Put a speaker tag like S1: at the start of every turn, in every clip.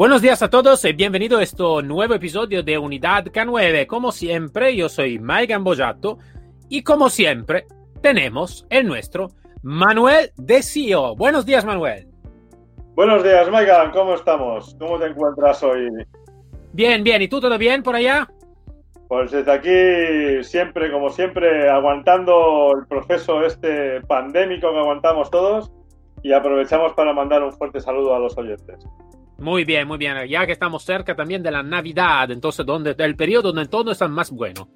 S1: Buenos días a todos y bienvenido a este nuevo episodio de Unidad K9. Como siempre, yo soy Mike Gambojato y como siempre, tenemos el nuestro Manuel Desio. Buenos días, Manuel.
S2: Buenos días, Maigan. ¿Cómo estamos? ¿Cómo te encuentras hoy?
S1: Bien, bien. ¿Y tú todo bien por allá?
S2: Pues desde aquí, siempre, como siempre, aguantando el proceso este pandémico que aguantamos todos y aprovechamos para mandar un fuerte saludo a los oyentes.
S1: Muy bien, muy bien. Ya que estamos cerca también de la Navidad, entonces donde el periodo donde todo está más bueno.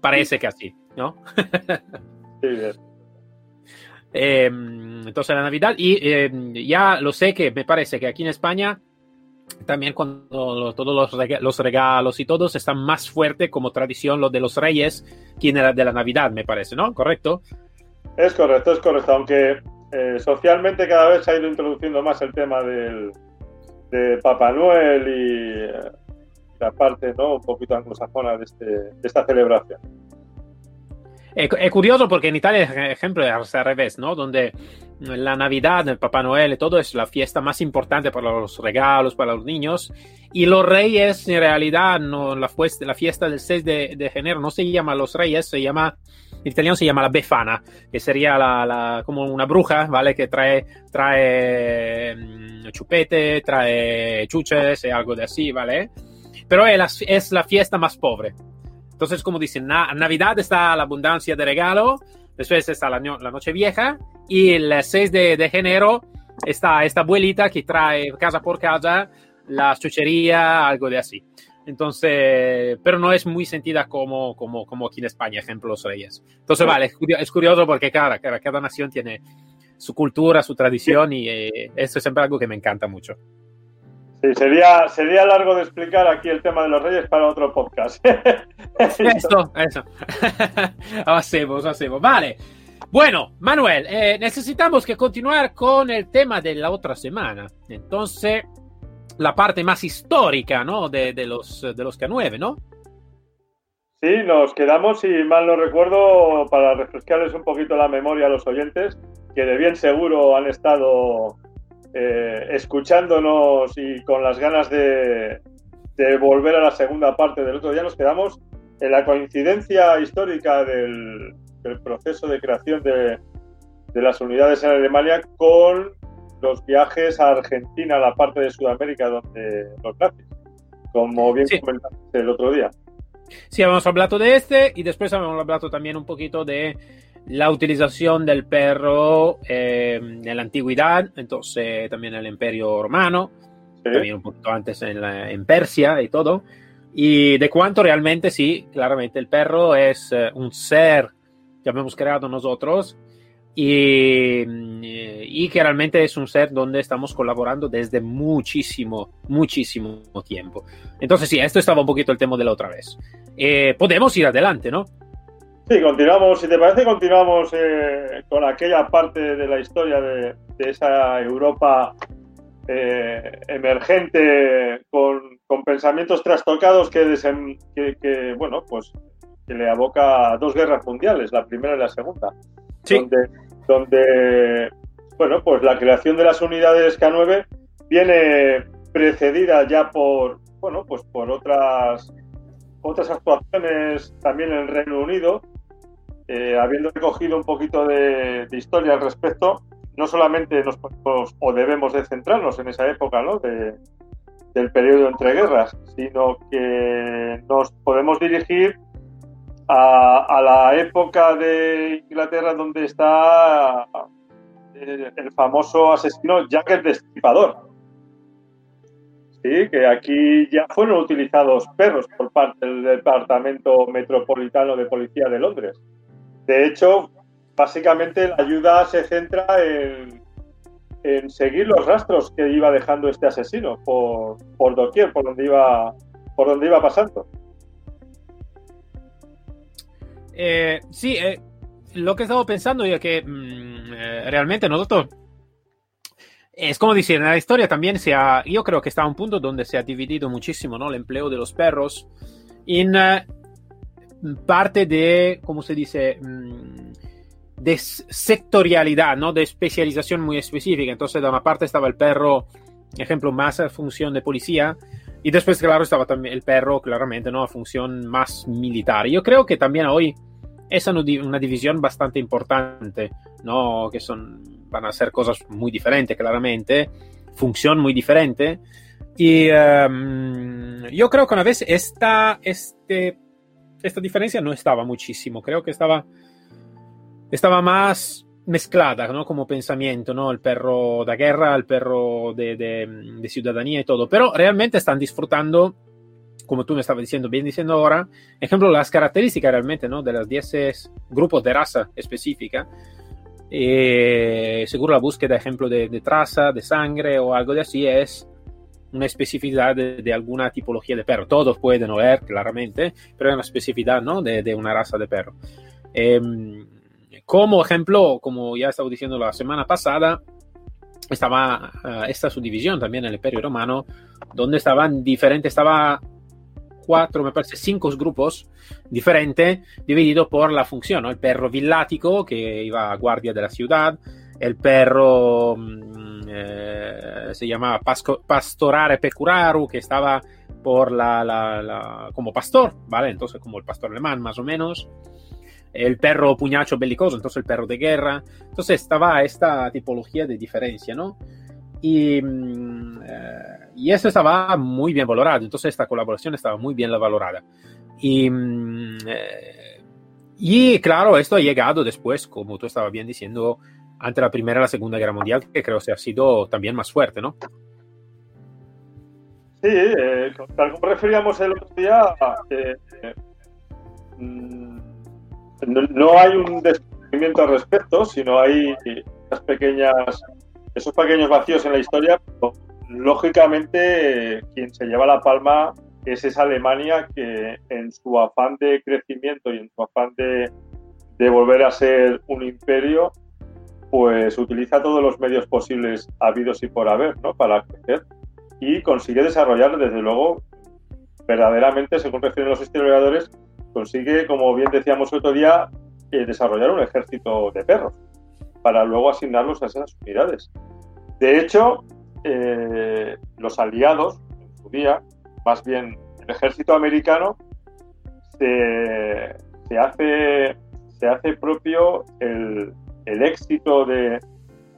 S1: Parece que así, ¿no?
S2: sí, bien.
S1: Eh, entonces la Navidad y eh, ya lo sé que me parece que aquí en España también cuando todos los regalos y todos están más fuerte como tradición lo de los reyes que de la Navidad, me parece, ¿no? ¿Correcto?
S2: Es correcto, es correcto, aunque eh, socialmente cada vez se ha ido introduciendo más el tema del, de Papá Noel y eh, la parte ¿no? un poquito anglosajona de, este, de esta celebración.
S1: Es curioso porque en Italia, ejemplo, es al revés, ¿no? Donde la Navidad, el Papá Noel todo es la fiesta más importante para los regalos, para los niños. Y los reyes, en realidad, no, la, la fiesta del 6 de, de enero no se llama los reyes, se llama italiano se llama la befana, que sería la, como una bruja, ¿vale? Que trae, trae mm, chupete, trae chuches y algo de así, ¿vale? Pero es la, es la fiesta más pobre. Entonces, como dicen, en Navidad está la abundancia de regalo, después está la, la noche vieja y el 6 de, de enero está esta abuelita que trae casa por casa la chuchería, algo de así. Entonces, pero no es muy sentida como, como, como aquí en España, ejemplo, los reyes. Entonces, vale, es curioso, porque cada, cada, cada, nación tiene su cultura, su tradición y eh, eso es siempre algo que me encanta mucho.
S2: Sí, sería, sería largo de explicar aquí el tema de los reyes para otro podcast.
S1: eso, eso. hacemos, hacemos. Vale. Bueno, Manuel, eh, necesitamos que continuar con el tema de la otra semana. Entonces, la parte más histórica ¿no? de, de los, de los K9, ¿no?
S2: Sí, nos quedamos, si mal no recuerdo, para refrescarles un poquito la memoria a los oyentes, que de bien seguro han estado eh, escuchándonos y con las ganas de, de, volver a la segunda parte del otro día, nos quedamos en la coincidencia histórica del, proceso de creación de, de las unidades en Alemania con los viajes a Argentina, a la parte de Sudamérica donde los nazis, como bien sí. comentaste el otro día.
S1: Sí, habíamos hablado de este y después habíamos hablado también un poquito de la utilización del perro eh, en la antigüedad, entonces también en el imperio romano, sí. también un poquito antes en, la, en, Persia y todo, y de cuánto realmente sí, claramente el perro es uh, un ser que hemos creado nosotros y, y, que realmente es un ser donde estamos colaborando desde muchísimo, muchísimo tiempo. Entonces sí, esto estaba un poquito el tema de la otra vez. Eh, podemos ir adelante, ¿no?
S2: Sí, continuamos. Si te parece, continuamos eh, con aquella parte de la historia de, de esa Europa eh, emergente con, con, pensamientos trastocados que, que, bueno, pues que le aboca a dos guerras mundiales, la primera y la segunda. Donde, bueno, pues la creación de las unidades K9 viene precedida ya por, bueno, pues por otras, otras actuaciones también en el Reino Unido, eh, habiendo recogido un poquito de, de, historia al respecto, no solamente nos podemos o debemos de centrarnos en esa época, ¿no? De, del periodo entre guerras, sino que nos podemos dirigir a, la época de Inglaterra donde está el, el famoso asesino Jack el Destripador. Sí, que aquí ya fueron utilizados perros por parte del Departamento Metropolitano de Policía de Londres. De hecho, básicamente la ayuda se centra en, en seguir los rastros que iba dejando este asesino por, por doquier, por donde iba, por donde iba pasando.
S1: Eh, sí, eh, lo que estaba pensando es que mm, eh, realmente nosotros es como decir, en la historia también se ha, yo creo que está a un punto donde se ha dividido muchísimo ¿no? el empleo de los perros en parte de, ¿cómo se dice? Mm, de sectorialidad, ¿no? De especialización muy específica. Entonces, de una parte estaba el perro, ejemplo, más a función de policía, y después, claro, estaba también el perro, claramente, ¿no? A función más militar. Yo creo que también hoy es una división bastante importante, ¿no? Que son, van a ser cosas muy diferentes, claramente, función muy diferente. Y um, yo creo que una vez esta, este, esta diferencia no estaba muchísimo, creo que estaba estaba más mezclada, ¿no? Como pensamiento, ¿no? El perro de guerra, el perro de, de, ciudadanía y todo. Pero realmente están disfrutando, como tú me estabas diciendo, bien diciendo ahora, ejemplo, las características realmente, ¿no? De los 10 grupos de raza específica. Eh, seguro la búsqueda, ejemplo, de, de, traza, de sangre o algo de así es una especificidad de, alguna tipología de perro. Todos pueden oler, claramente, pero es una especificidad, ¿no? De, de una raza de perro. Eh, como ejemplo, como ya estaba diciendo la semana pasada, estaba uh, esta subdivisión también en el Imperio Romano, donde estaban diferentes, estaba cuatro, me parece, cinco grupos diferentes, divididos por la función, ¿no? El perro villático, que iba a guardia de la ciudad, el perro mm, eh, se llamaba pasco, pastorare pecuraru, que estaba por la, la, la, como pastor, ¿vale? Entonces como el pastor alemán, más o menos el perro puñacho belicoso, entonces el perro de guerra. Entonces estaba esta tipología de diferencia, ¿no? Y, mm, eh, y eso estaba muy bien valorado, entonces esta colaboración estaba muy bien valorada. Y, mm, eh, y claro, esto ha llegado después, como tú estabas bien diciendo, ante la Primera y la Segunda Guerra Mundial, que creo que ha sido también más fuerte, ¿no?
S2: Sí, eh, tal como referíamos el otro día, eh, mm, no, hay un descubrimiento al respecto, sino hay esas pequeñas, esos pequeños vacíos en la historia. lógicamente, quien se lleva la palma es esa Alemania que en su afán de crecimiento y en su afán de, volver a ser un imperio, pues utiliza todos los medios posibles habidos y por haber, ¿no? Para crecer y consigue desarrollar, desde luego, verdaderamente, según refieren los historiadores, consigue, como bien decíamos otro día, eh, desarrollar un ejército de perros para luego asignarlos a esas unidades. De hecho, eh, los aliados, en su día, más bien el ejército americano, se, hace, propio el, éxito de,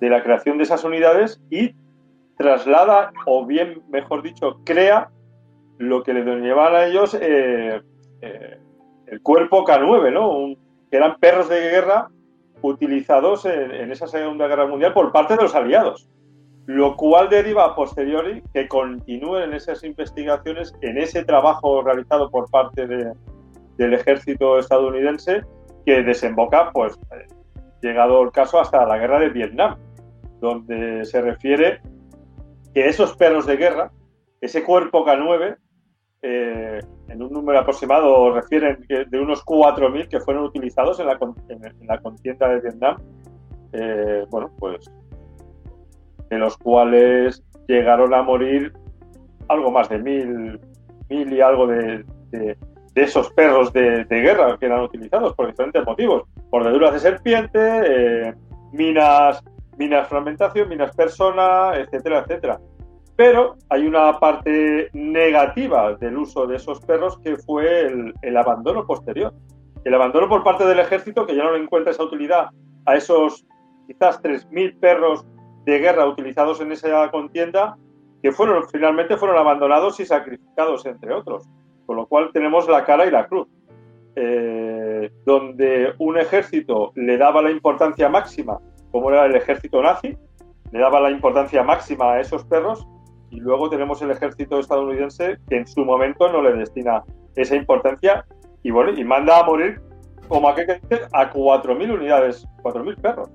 S2: la creación de esas unidades y traslada, o bien, mejor dicho, crea lo que le llevan a ellos eh, el cuerpo K9, ¿no? que eran perros de guerra utilizados en, esa Segunda Guerra Mundial por parte de los aliados, lo cual deriva a posteriori que continúen en esas investigaciones, en ese trabajo realizado por parte del ejército estadounidense, que desemboca, pues, llegado el caso hasta la guerra de Vietnam, donde se refiere que esos perros de guerra, ese cuerpo K9, eh, en un número aproximado refieren que de unos 4.000 que fueron utilizados en la, en, la contienda de Vietnam, eh, bueno, pues de los cuales llegaron a morir algo más de mil, mil y algo de, esos perros de, guerra que eran utilizados por diferentes motivos, mordeduras de serpiente, eh, minas, minas fragmentación, minas persona, etcétera, etcétera. Pero hay una parte negativa del uso de esos perros que fue el, abandono posterior. El abandono por parte del ejército, que ya no le encuentra esa utilidad a esos quizás 3.000 perros de guerra utilizados en esa contienda, que fueron finalmente fueron abandonados y sacrificados, entre otros. Con lo cual tenemos la cara y la cruz. Eh, donde un ejército le daba la importancia máxima, como era el ejército nazi, le daba la importancia máxima a esos perros, y luego tenemos el ejército estadounidense que en su momento no le destina esa importancia y bueno, y manda a morir, como a que a 4.000 unidades, 4.000 perros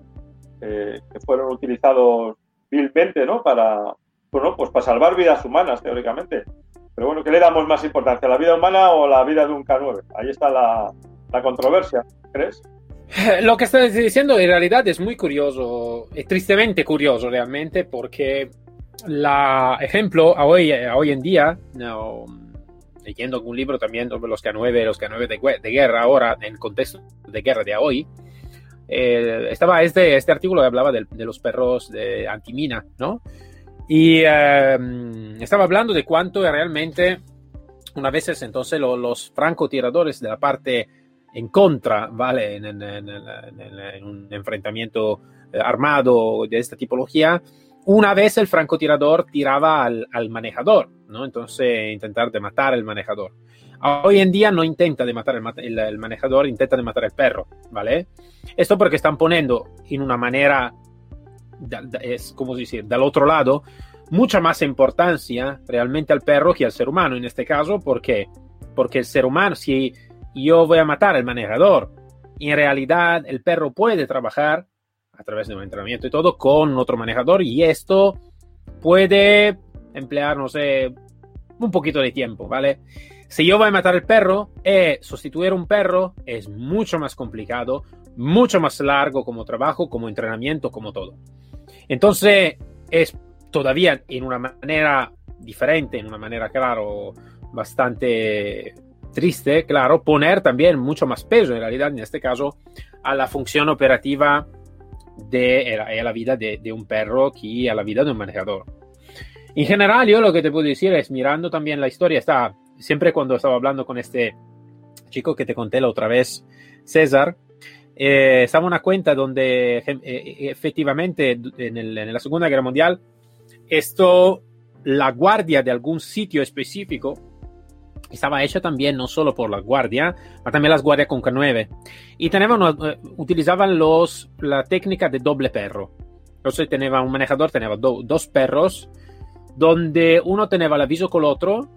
S2: eh, que fueron utilizados vilmente, ¿no? Para, bueno, pues para salvar vidas humanas, teóricamente. Pero bueno, ¿qué le damos más importancia, la vida humana o la vida de un K9? Ahí está la, la controversia, ¿crees?
S1: Lo que estás diciendo en realidad es muy curioso, es tristemente curioso realmente, porque la ejemplo hoy, hoy en día, no, leyendo algún libro también sobre los K9, los K9 de, de, guerra ahora, en contexto de guerra de hoy, eh, estaba este, este artículo que hablaba de, los perros de antimina, ¿no? Y eh, estaba hablando de cuánto realmente, una vez entonces lo, los francotiradores de la parte en contra, ¿vale? En, un enfrentamiento eh, armado de esta tipología, una vez el francotirador tiraba al, al, manejador, ¿no? Entonces intentar de matar al manejador. Hoy en día no intenta de matar el, el, manejador, intenta de matar el perro, ¿vale? Esto porque están poniendo en una manera, es como decir, del otro lado, mucha más importancia realmente al perro que al ser humano en este caso, porque porque el ser humano, si yo voy a matar al manejador. En realidad el perro puede trabajar a través de un entrenamiento y todo con otro manejador y esto puede emplear, no sé, un poquito de tiempo, ¿vale? Si yo voy a matar al perro, eh, sustituir un perro es mucho más complicado, mucho más largo como trabajo, como entrenamiento, como todo. Entonces, es todavía en una manera diferente, en una manera, claro, bastante triste, claro, poner también mucho más peso, en realidad, en este caso, a la función operativa de a la vida de, de, un perro que a la vida de un manejador. En general, yo lo que te puedo decir es, mirando también la historia, está siempre cuando estaba hablando con este chico que te conté la otra vez, César, eh, estaba una cuenta donde eh, efectivamente en la Segunda Guerra Mundial, esto, la guardia de algún sitio específico, estaba hecha también no solo por la guardia, pero también las guardias con K9. Y tenían, uh, utilizaban los, la técnica de doble perro. Entonces tenía un manejador, tenía do, dos perros, donde uno tenía el aviso con el otro,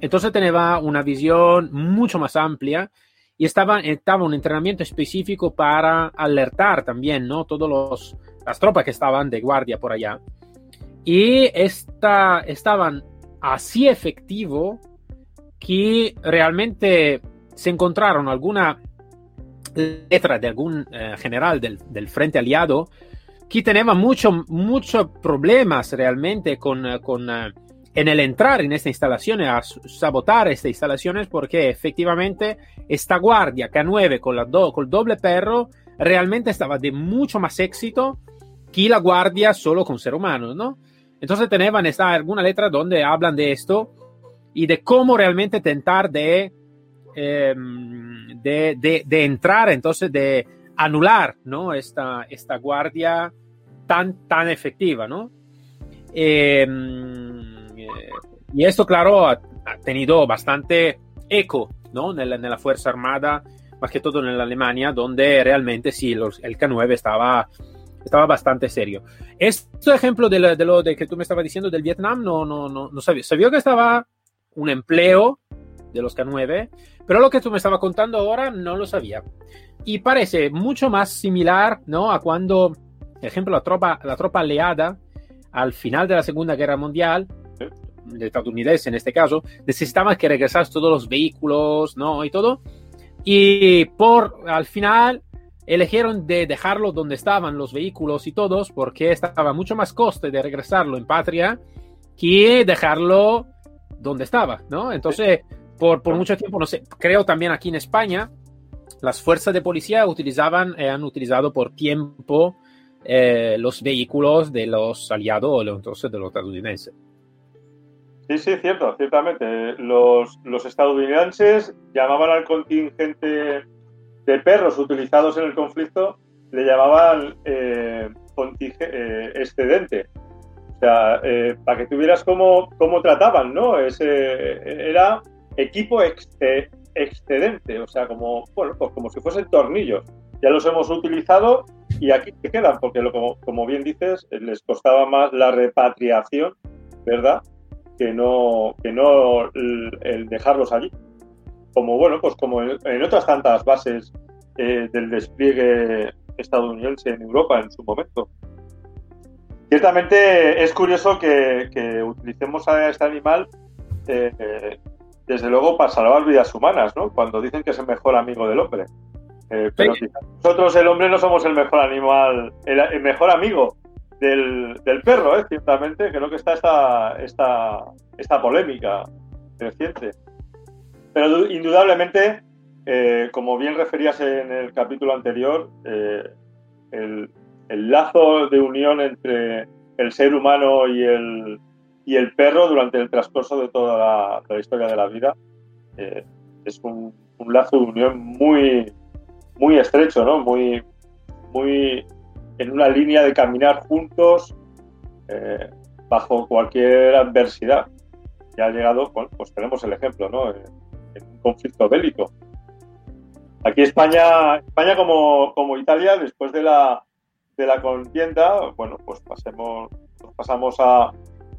S1: entonces tenía una visión mucho más amplia y estaba, estaba un entrenamiento específico para alertar también, ¿no? Todas las tropas que estaban de guardia por allá. Y esta, estaban así efectivo que realmente se encontraron alguna letra de algún eh, general del, del, frente aliado que tenía muchos mucho problemas realmente con, con uh, en el entrar en esta instalación, a sabotar estas instalaciones, porque efectivamente esta guardia K9 con, la do, con el doble perro realmente estaba de mucho más éxito que la guardia solo con ser humanos, ¿no? Entonces tenían esta, alguna letra donde hablan de esto y de cómo realmente tentar de, eh, de, de, de, entrar, entonces de anular ¿no? esta, esta guardia tan, tan efectiva. ¿no? Eh, y esto, claro, ha, ha, tenido bastante eco ¿no? en, la, en la Fuerza Armada, más que todo en la Alemania, donde realmente sí, los, el K9 estaba estaba bastante serio. Este ejemplo de, de, lo de que tú me estabas diciendo del Vietnam, no, no, no, no sabía. Sabía que estaba un empleo de los K9, pero lo que tú me estabas contando ahora no lo sabía. Y parece mucho más similar ¿no? a cuando, por ejemplo, la tropa, la tropa aliada al final de la Segunda Guerra Mundial, de estadounidense en este caso, necesitaba que regresaran todos los vehículos ¿no? y todo. Y por al final eligieron de dejarlo donde estaban los vehículos y todos porque estaba mucho más coste de regresarlo en patria que dejarlo donde estaba, ¿no? Entonces, por, por mucho tiempo, no sé, creo también aquí en España, las fuerzas de policía utilizaban, eh, han utilizado por tiempo eh, los vehículos de los aliados, entonces de los estadounidenses.
S2: Sí, sí, cierto, ciertamente. Los, los estadounidenses llamaban al contingente de perros utilizados en el conflicto, le llamaban eh, eh excedente. O sea, eh, para que tuvieras cómo, cómo trataban, ¿no? Ese, era equipo ex, excedente, o sea, como, bueno, pues como si fuesen tornillos. Ya los hemos utilizado y aquí se quedan, porque lo, como, bien dices, les costaba más la repatriación, ¿verdad? Que no, que no el, el dejarlos allí. Como, bueno, pues como en, en otras tantas bases eh, del despliegue estadounidense en Europa en su momento. Ciertamente es curioso que, utilicemos a este animal eh, desde luego para salvar vidas humanas, ¿no? Cuando dicen que es el mejor amigo del hombre. Eh, pero nosotros el hombre no somos el mejor animal, el, mejor amigo del, perro, ¿eh? ciertamente. Creo que está esta, esta, esta polémica reciente. Pero indudablemente, eh, como bien referías en el capítulo anterior, eh, el, el, lazo de unión entre el ser humano y el, y el perro durante el transcurso de toda la, historia de la vida eh, es un, un, lazo de unión muy, muy estrecho, ¿no? Muy, muy en una línea de caminar juntos bajo cualquier adversidad. Ya ha llegado, pues tenemos el ejemplo, ¿no? un conflicto bélico. Aquí España, España como, como Italia, después de la, de la contienda, bueno, pues pasemos, pasamos a,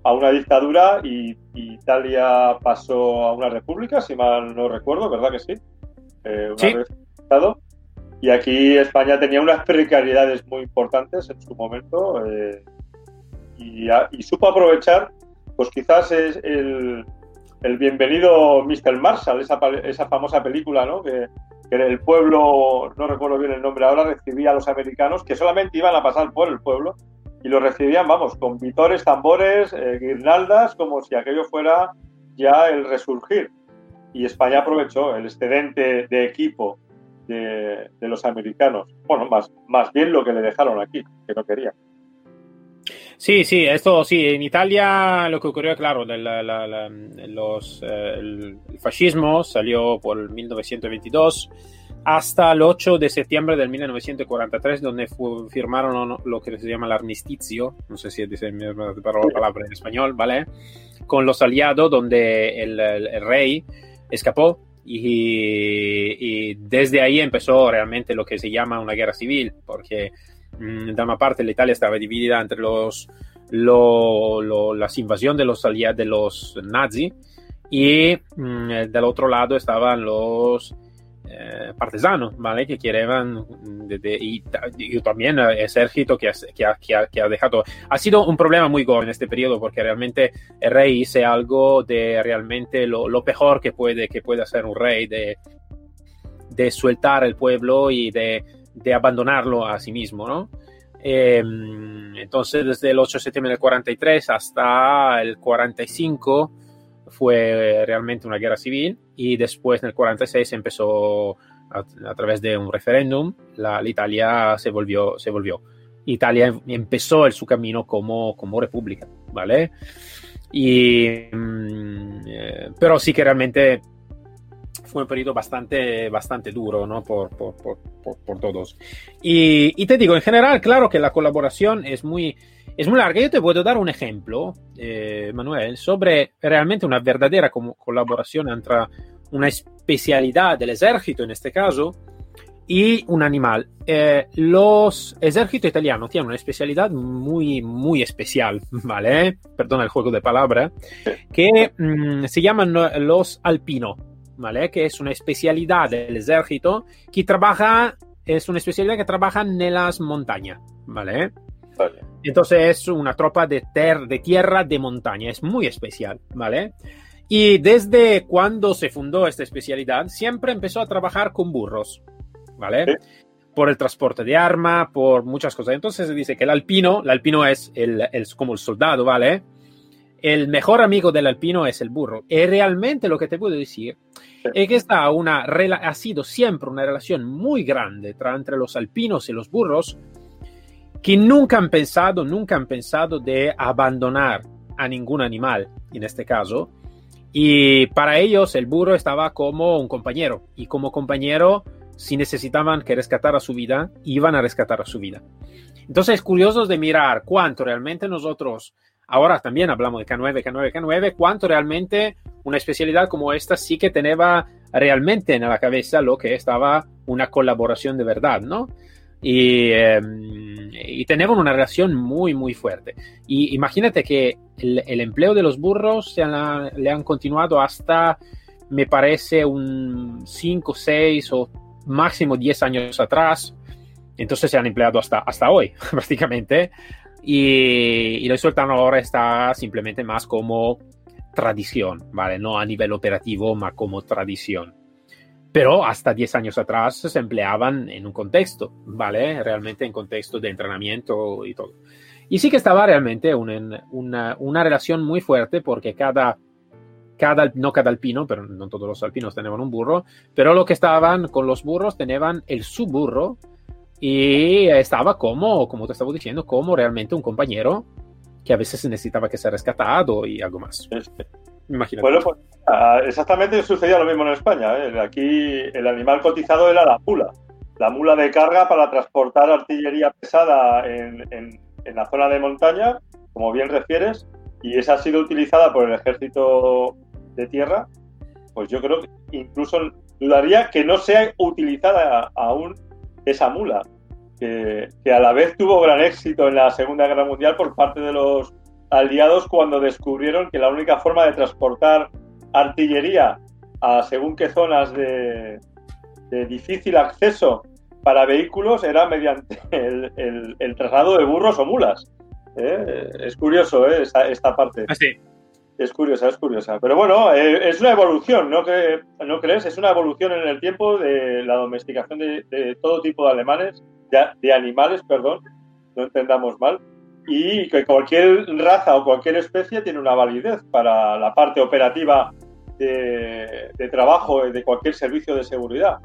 S2: a una dictadura y, Italia pasó a una república, si mal no recuerdo, ¿verdad que sí? Eh, sí. Y aquí España tenía unas precariedades muy importantes en su momento eh, y, y, supo aprovechar, pues quizás es el, el bienvenido Mr. Marshall, esa, esa famosa película, ¿no? Que, en el pueblo, no recuerdo bien el nombre ahora, recibía a los americanos que solamente iban a pasar por el pueblo y lo recibían, vamos, con vitores, tambores, eh, guirnaldas, como si aquello fuera ya el resurgir. Y España aprovechó el excedente de equipo de, de los americanos. Bueno, más, más bien lo que le dejaron aquí, que no querían.
S1: Sí, sí, esto sí, en Italia lo que ocurrió, claro, los, eh, el fascismo salió por 1922 hasta el 8 de septiembre del 1943, donde firmaron lo que se llama el armisticio, no sé si dice la palabra en español, ¿vale? Con los aliados, donde el, rey escapó y, y, desde ahí empezó realmente lo que se llama una guerra civil, porque de una parte la Italia estaba dividida entre los, las invasiones de los aliados de los nazis y mm, del otro lado estaban los eh, partisanos, ¿vale? Que querían, y, también el ejército que, que, ha, dejado. Ha sido un problema muy gordo en este periodo porque realmente el rey hizo algo de realmente lo, lo peor que puede, que puede hacer un rey, de, de sueltar el pueblo y de de abandonarlo a sí mismo, ¿no? Em, entonces, desde el 8 de septiembre del 43 hasta el 45 fue realmente una guerra civil y después en el 46 empezó a, través de un referéndum, la, Italia se volvió, se volvió. Italia empezó su camino como, como república, ¿vale? Y, mm, eh, pero sí que realmente fue un periodo bastante, bastante duro ¿no? por, por, por, por todos. Y, y, te digo, en general, claro que la colaboración es muy, es muy larga. Yo te puedo dar un ejemplo, eh, Manuel, sobre realmente una verdadera colaboración entre una especialidad del ejército, en este caso, y un animal. Eh, los ejércitos italianos tienen una especialidad muy, muy especial, ¿vale? Perdona el juego de palabras, que mm, se llaman los alpinos. ¿Vale? Que es una especialidad del ejército que trabaja, es una especialidad que trabaja en las montañas, ¿vale? Entonces es una tropa de, de tierra de montaña, es muy especial, ¿vale? Y desde cuando se fundó esta especialidad, siempre empezó a trabajar con burros, ¿vale? Por el transporte de arma, por muchas cosas. Entonces se dice que el alpino, el alpino es el, el, como el soldado, ¿vale? El mejor amigo del alpino es el burro. Y realmente lo que te puedo decir es que está una, ha sido siempre una relación muy grande entre los alpinos y los burros que nunca han pensado, nunca han pensado de abandonar a ningún animal, en este caso. Y para ellos el burro estaba como un compañero. Y como compañero, si necesitaban que rescatara su vida, iban a rescatar a su vida. Entonces es curioso de mirar cuánto realmente nosotros Ahora también hablamos de K9, K9, K9, cuánto realmente una especialidad como esta sí que tenía realmente en la cabeza lo que estaba una colaboración de verdad, ¿no? Y, y tenemos una relación muy, muy fuerte. Y imagínate que el, empleo de los burros se le han continuado hasta, me parece, un 5, 6 o máximo 10 años atrás. Entonces se han empleado hasta, hasta hoy, prácticamente. Y, y sultán ahora está simplemente más como tradición, ¿vale? No a nivel operativo, ma como tradición. Pero hasta 10 años atrás se empleaban en un contexto, ¿vale? Realmente en contexto de entrenamiento y todo. Y sí que estaba realmente una, relación muy fuerte porque cada, cada, no cada alpino, pero no todos los alpinos tenían un burro, pero lo que estaban con los burros tenían el su burro y estaba como, como te estaba diciendo, como realmente un compañero que a veces necesitaba que ser rescatado y algo más.
S2: Imagínate. Bueno, pues ah, exactamente sucedía lo mismo en España. ¿eh? Aquí el animal cotizado era la mula. La mula de carga para transportar artillería pesada en, en en la zona de montaña, como bien refieres, y esa ha sido utilizada por el ejército de tierra, pues yo creo que incluso dudaría que no sea utilizada aún esa mula, que, a la vez tuvo gran éxito en la Segunda Guerra Mundial por parte de los aliados cuando descubrieron que la única forma de transportar artillería a según qué zonas de, difícil acceso para vehículos era mediante el, traslado de burros o mulas. ¿eh? Es curioso ¿eh? esta, parte.
S1: Ah,
S2: es curiosa, es curiosa. Pero bueno, eh, es una evolución, ¿no, ¿no crees? Es una evolución en el tiempo de la domesticación de, todo tipo de alemanes, de, animales, perdón, no entendamos mal, y que cualquier raza o cualquier especie tiene una validez para la parte operativa de, de trabajo de cualquier servicio de seguridad.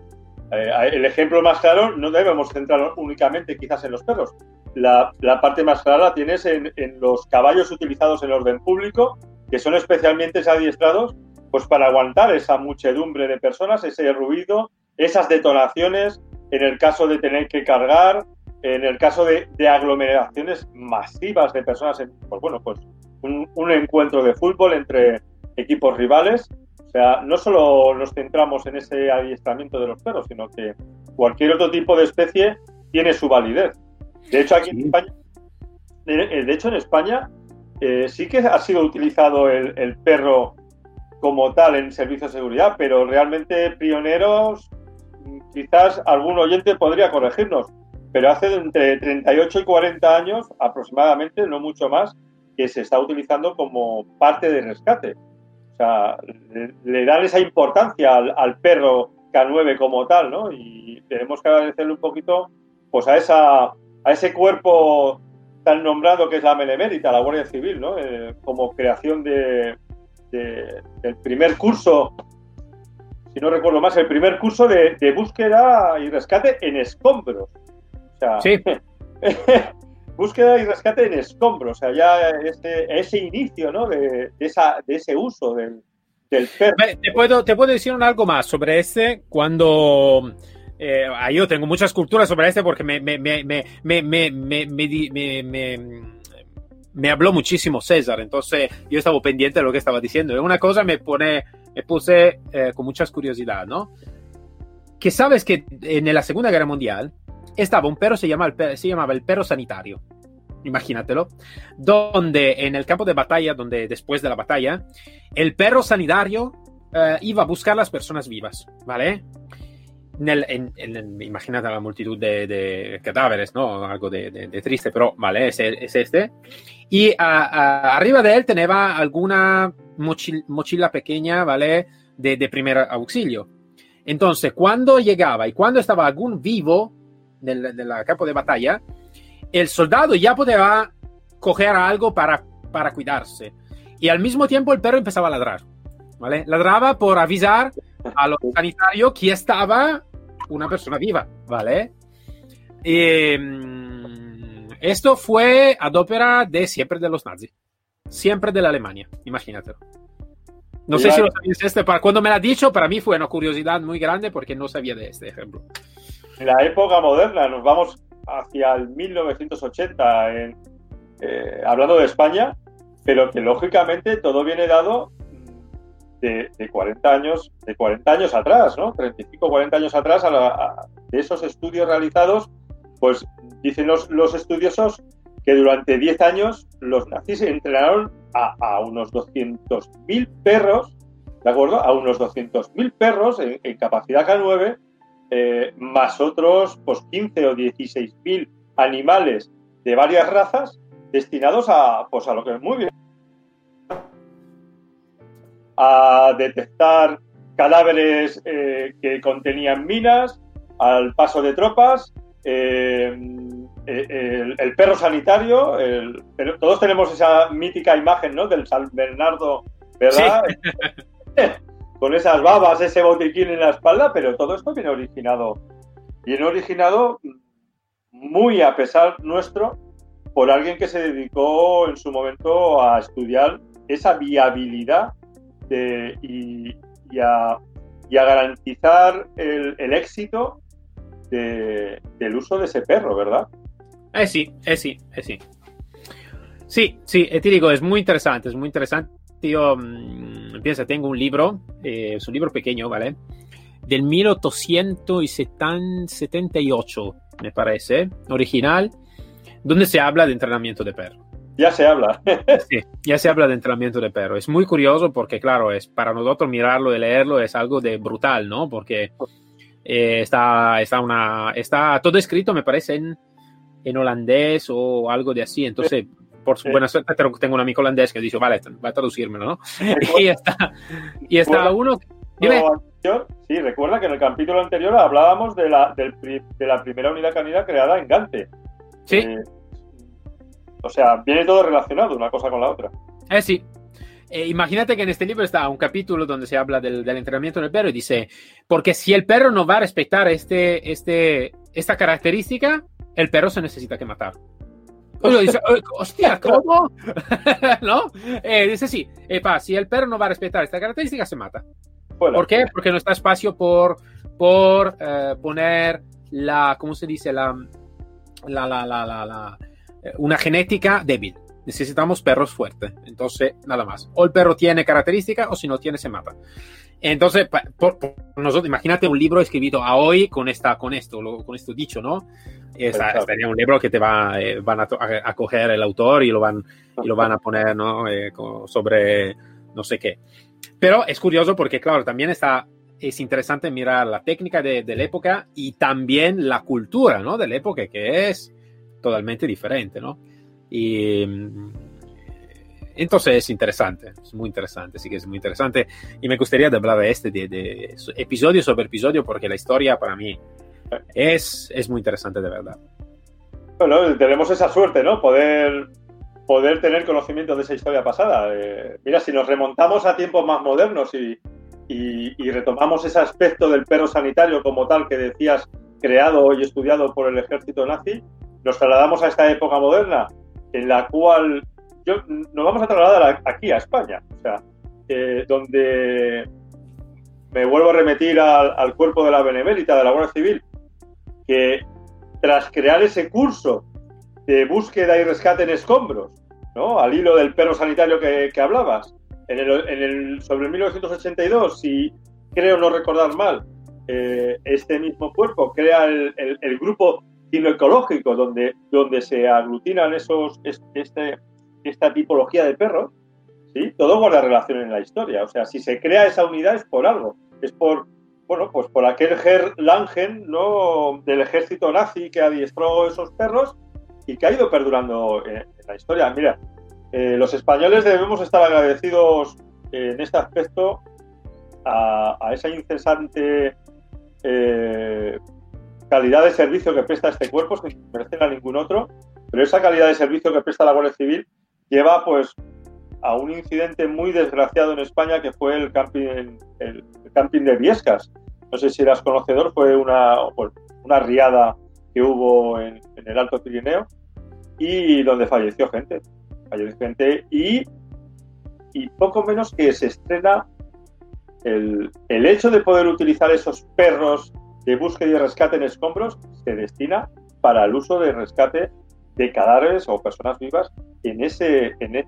S2: Eh, el ejemplo más claro, no debemos centrarnos únicamente quizás en los perros. La, parte más clara la tienes en, los caballos utilizados en orden público, que son especialmente adiestrados pues para aguantar esa muchedumbre de personas, ese ruido, esas detonaciones, en el caso de tener que cargar, en el caso de, aglomeraciones masivas de personas, pues bueno, pues un encuentro de fútbol entre equipos rivales sea, no solo nos centramos en ese adiestramiento de los perros, sino que cualquier otro tipo de especie tiene su validez. De hecho, aquí en España, de hecho en España eh, sí que ha sido utilizado el, perro como tal en servicios de seguridad, pero realmente pioneros, quizás algún oyente podría corregirnos, pero hace entre 38 y 40 años aproximadamente, no mucho más, que se está utilizando como parte de rescate. O sea, le, dan esa importancia al, perro K9 como tal, ¿no? Y tenemos que agradecerle un poquito pues a, esa, a ese cuerpo tan nombrado que es la Benemérita, la Guardia Civil, ¿no? Eh, como creación de, del primer curso, si no recuerdo más, el primer curso de, búsqueda y rescate en escombros. O sea,
S1: sí.
S2: búsqueda y rescate en escombros, o sea, ya ese, ese inicio, ¿no? De, esa, de ese uso del, del perro.
S1: Te puedo, te puedo decir algo más sobre este cuando... Eh, yo tengo muchas culturas sobre este porque me, me, me, me, habló muchísimo César, entonces yo estaba pendiente de lo que estaba diciendo. Y una cosa me pone, me puse eh, con muchas curiosidad, ¿no? Que sabes que en la Segunda Guerra Mundial estaba un perro, se llamaba se llamaba el perro sanitario, imagínatelo, donde en el campo de batalla, donde después de la batalla, el perro sanitario uh, iba a buscar las personas vivas, ¿vale? Imagínate la multitud de, cadáveres. Algo de, triste, pero vale, es, es este. Y arriba de él tenía alguna mochila, pequeña, ¿vale? De, de primer auxilio. Entonces, cuando llegaba y cuando estaba algún vivo, del, del, campo de batalla, el soldado ya podía coger algo para, para cuidarse. Y al mismo tiempo el perro empezaba a ladrar. ¿Vale? Ladraba por avisar a los sanitarios que estaba una persona viva. ¿vale? Y, mm, esto fue ad ópera de siempre de los nazis. Siempre de la Alemania, imagínate. No sé si lo sabías este, para cuando me lo ha dicho, para mí fue una curiosidad muy grande porque no sabía de este ejemplo
S2: en la época moderna, nos vamos hacia el 1980, eh, hablando de España, pero que lógicamente todo viene dado de, 40 años, de 40 años atrás, ¿no? 35, 40 años atrás, de esos estudios realizados, pues dicen los, estudiosos que durante 10 años los nazis entrenaron a, unos 200.000 perros, ¿de acuerdo? A unos 200.000 perros en, capacidad K9 eh, más otros pues, 15 o 16 mil animales de varias razas destinados a, pues a lo que es muy bien, a detectar cadáveres eh, que contenían minas, al paso de tropas, eh, el, perro sanitario, todos tenemos esa mítica imagen ¿no? del San Bernardo, ¿verdad? Con esas babas, ese botiquín en la espalda, pero todo esto viene originado, viene originado muy a pesar nuestro por alguien que se dedicó en su momento a estudiar esa viabilidad y, a, garantizar el, éxito del uso de ese perro, ¿verdad?
S1: Eh sí, eh sí, eh sí. Sí, sí, eh, te digo, es muy interesante, es muy interesante. Yo, mmm, piensa, tengo un libro, eh, es un libro pequeño, ¿vale? Del 1878, me parece, original, donde se habla de entrenamiento de perro.
S2: Ya se habla.
S1: sí, ya se habla de entrenamiento de perro. Es muy curioso porque, claro, es para nosotros mirarlo y leerlo es algo de brutal, ¿no? Porque eh, está, está, una, está todo escrito, me parece, en, en holandés o algo de así. Entonces, por su buena suerte, tengo un amigo holandés que dice, vale, va a traducírmelo, ¿no? y está, y está uno...
S2: Sí, recuerda que en el capítulo anterior hablábamos de la, de la primera unidad canina creada en Gante.
S1: Sí. Eh,
S2: o sea, viene todo relacionado una cosa con la otra.
S1: Eh, sí. Eh, imagínate que en este libro está un capítulo donde se habla del, entrenamiento del perro y dice, porque si el perro no va a respetar este, este, esta característica, el perro se necesita que matar. Uno dice, hostia, ¿cómo? ¿No? Eh, dice, sí, epa, si el perro no va a respetar esta característica, se mata. ¿Por qué? Porque no está espacio por, por eh, poner la, ¿cómo se dice? La, la, la, la, la eh, una genética débil. Necesitamos perros fuertes. Entonces, nada más. O el perro tiene características o si no tiene, se mata. Entonces, por, nosotros, imagínate un libro escrito a hoy con, esta, con esto, con esto dicho, ¿no? sería un libro que te va, eh, van a, a, coger el autor y lo van, y lo van a poner, ¿no? Eh, sobre no sé qué. Pero es curioso porque, claro, también está, es interesante mirar la técnica de, de la época y también la cultura, ¿no? De la época, que es totalmente diferente, ¿no? Y mm, entonces es interesante, es muy interesante, sí que es muy interesante. Y me gustaría hablar de este, de, episodio sobre episodio, porque la historia para mí es, es muy interesante de verdad.
S2: Bueno, tenemos esa suerte, ¿no? Poder, poder tener conocimiento de esa historia pasada. Eh, mira, si nos remontamos a tiempos más modernos y, y, retomamos ese aspecto del perro sanitario como tal que decías, creado y estudiado por el ejército nazi, nos trasladamos a esta época moderna en la cual yo, nos vamos a trasladar aquí a España, o sea, donde me vuelvo a remitir al, cuerpo de la Benemérita, de la Guardia Civil, que tras crear ese curso de búsqueda y rescate en escombros, ¿no? al hilo del perro sanitario que, hablabas, en el, sobre 1982, si creo no recordar mal, eh, este mismo cuerpo crea el, el grupo ecológico, donde, donde se aglutinan esos, este, esta tipología de perros, ¿sí? todo guarda relación en la historia. O sea, si se crea esa unidad es por algo, es por, bueno, pues por aquel Ger Langen, ¿no? Del ejército nazi que adiestró esos perros y que ha ido perdurando en, la historia. Mira, eh, los españoles debemos estar agradecidos en este aspecto a, a esa incesante eh, calidad de servicio que presta este cuerpo, sin merecer a ningún otro, pero esa calidad de servicio que presta la Guardia Civil lleva pues a un incidente muy desgraciado en España que fue el camping, el, camping de Viescas. No sé si eras conocedor, fue una, una riada que hubo en, el Alto Pirineo y donde falleció gente. Falleció gente y, y poco menos que se estrena el, el hecho de poder utilizar esos perros de búsqueda y rescate en escombros se destina para el uso de rescate de cadáveres o personas vivas en ese en,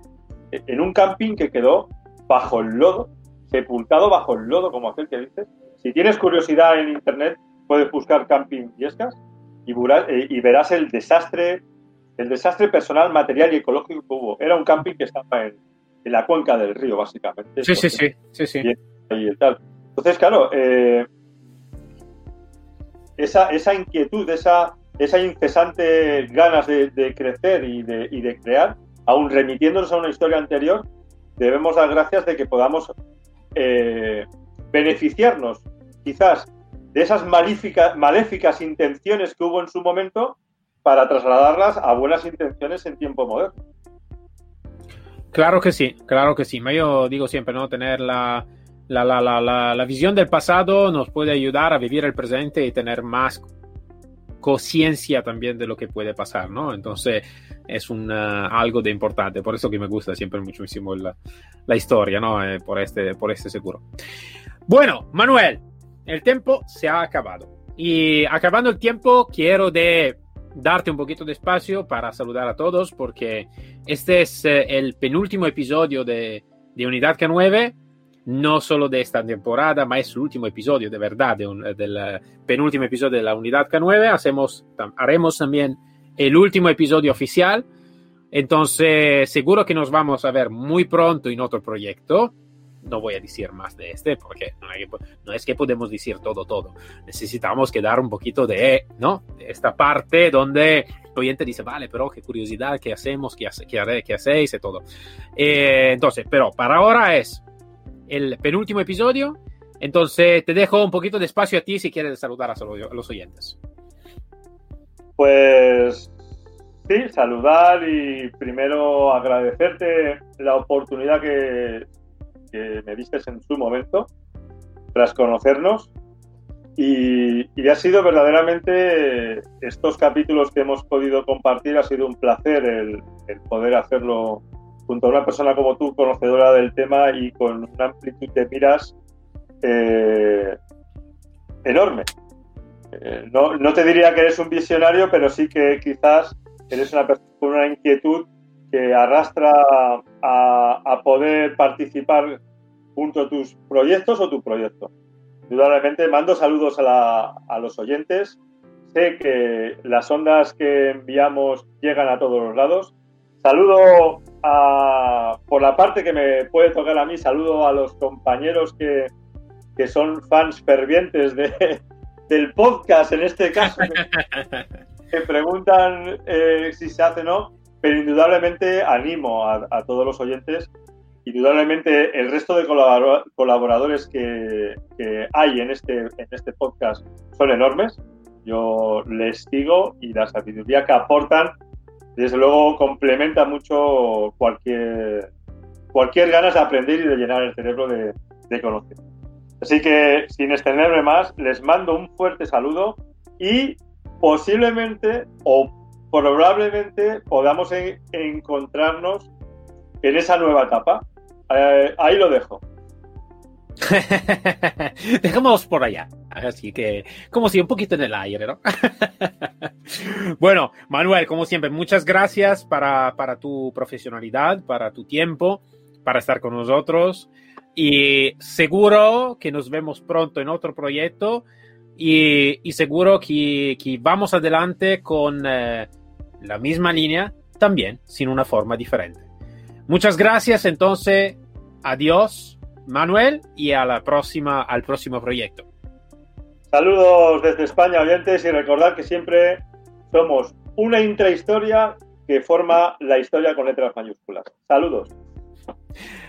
S2: en un camping que quedó bajo el lodo, sepultado bajo el lodo, como aquel que dices. Si tienes curiosidad en internet, puedes buscar camping Viescas y, eh, y verás el desastre, el desastre personal, material y ecológico que hubo. Era un camping que estaba en, en la cuenca del río, básicamente.
S1: Sí, sí, sí, sí, sí.
S2: Y, tal. Entonces, claro, eh, esa, esa inquietud, esa, esa incesante ganas de, crecer y de, y de, crear, aún remitiéndonos a una historia anterior, debemos dar gracias de que podamos eh, beneficiarnos quizás de esas maléficas intenciones que hubo en su momento para trasladarlas a buenas intenciones en tiempo moderno.
S1: Claro que sí, claro que sí. Yo digo siempre, ¿no? Tener la, la, la, la, visión del pasado nos puede ayudar a vivir el presente y tener más conciencia también de lo que puede pasar, ¿no? Entonces es un, algo de importante, por eso que me gusta siempre muchísimo la, la historia, ¿no? Eh, por, este, por este seguro. Bueno, Manuel, el tiempo se ha acabado. Y acabando el tiempo, quiero de darte un poquito de espacio para saludar a todos, porque este es eh, el penúltimo episodio de, de Unidad K9 no solo de esta temporada, ma es el último episodio de verdad, del penúltimo episodio de la Unidad K9. Hacemos, haremos también el último episodio oficial. Entonces, seguro que nos vamos a ver muy pronto en otro proyecto. No voy a decir más de este porque no, es que podemos decir todo, todo. Necesitamos que dar un poquito de, ¿no? De esta parte donde el oyente dice, vale, pero qué curiosidad, qué hacemos, qué, hace, qué, hacéis y todo. Eh, entonces, pero para ahora es el penúltimo episodio. Entonces te dejo un poquito de espacio a ti si quieres saludar a los oyentes.
S2: Pues sí, saludar y primero agradecerte la oportunidad que, me diste en su momento tras conocernos. Y, ha sido verdaderamente estos capítulos que hemos podido compartir, ha sido un placer el poder hacerlo junto a una persona como tú, conocedora del tema y con una amplitud de miras eh, enorme. Eh, no, te diría que eres un visionario, pero sí que quizás eres una persona con una inquietud que arrastra a, poder participar junto a tus proyectos o tu proyecto. Indudablemente mando saludos a, a los oyentes. Sé que las ondas que enviamos llegan a todos los lados. Saludo por la parte que me puede tocar a mí, saludo a los compañeros que, son fans fervientes de, del podcast, en este caso, que, preguntan eh, si se hace o no, pero indudablemente animo a, todos los oyentes, indudablemente el resto de colaboradores que, hay en este, en este podcast son enormes. Yo les sigo y la sabiduría que aportan desde luego complementa mucho cualquier, cualquier ganas de aprender y de llenar el cerebro de, de conocer. Así que, sin extenderme más, les mando un fuerte saludo y posiblemente o probablemente podamos encontrarnos en esa nueva etapa. Eh, ahí lo dejo.
S1: Dejamos por allá. Así que, como si un poquito en el aire, ¿no? bueno, Manuel, como siempre, muchas gracias para, para, tu profesionalidad, para tu tiempo, para estar con nosotros. Y seguro que nos vemos pronto en otro proyecto y, y seguro que, que, vamos adelante con eh, la misma línea, también sin una forma diferente. Muchas gracias, entonces, adiós Manuel y a la próxima, al próximo proyecto.
S2: Saludos desde España, oyentes, y recordad que siempre somos una intrahistoria que forma la historia con letras mayúsculas. Saludos.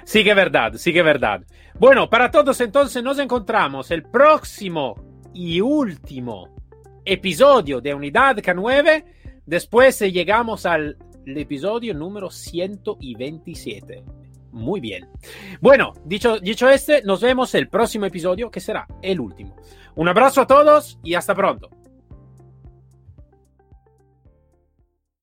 S1: Sí que verdad, sí que verdad. Bueno, para todos entonces nos encontramos el próximo y último episodio de Unidad K9. Después llegamos al episodio número 127. Muy bien. Bueno, dicho, dicho este, nos vemos el próximo episodio, que será el último. Un abrazo a todos y hasta pronto.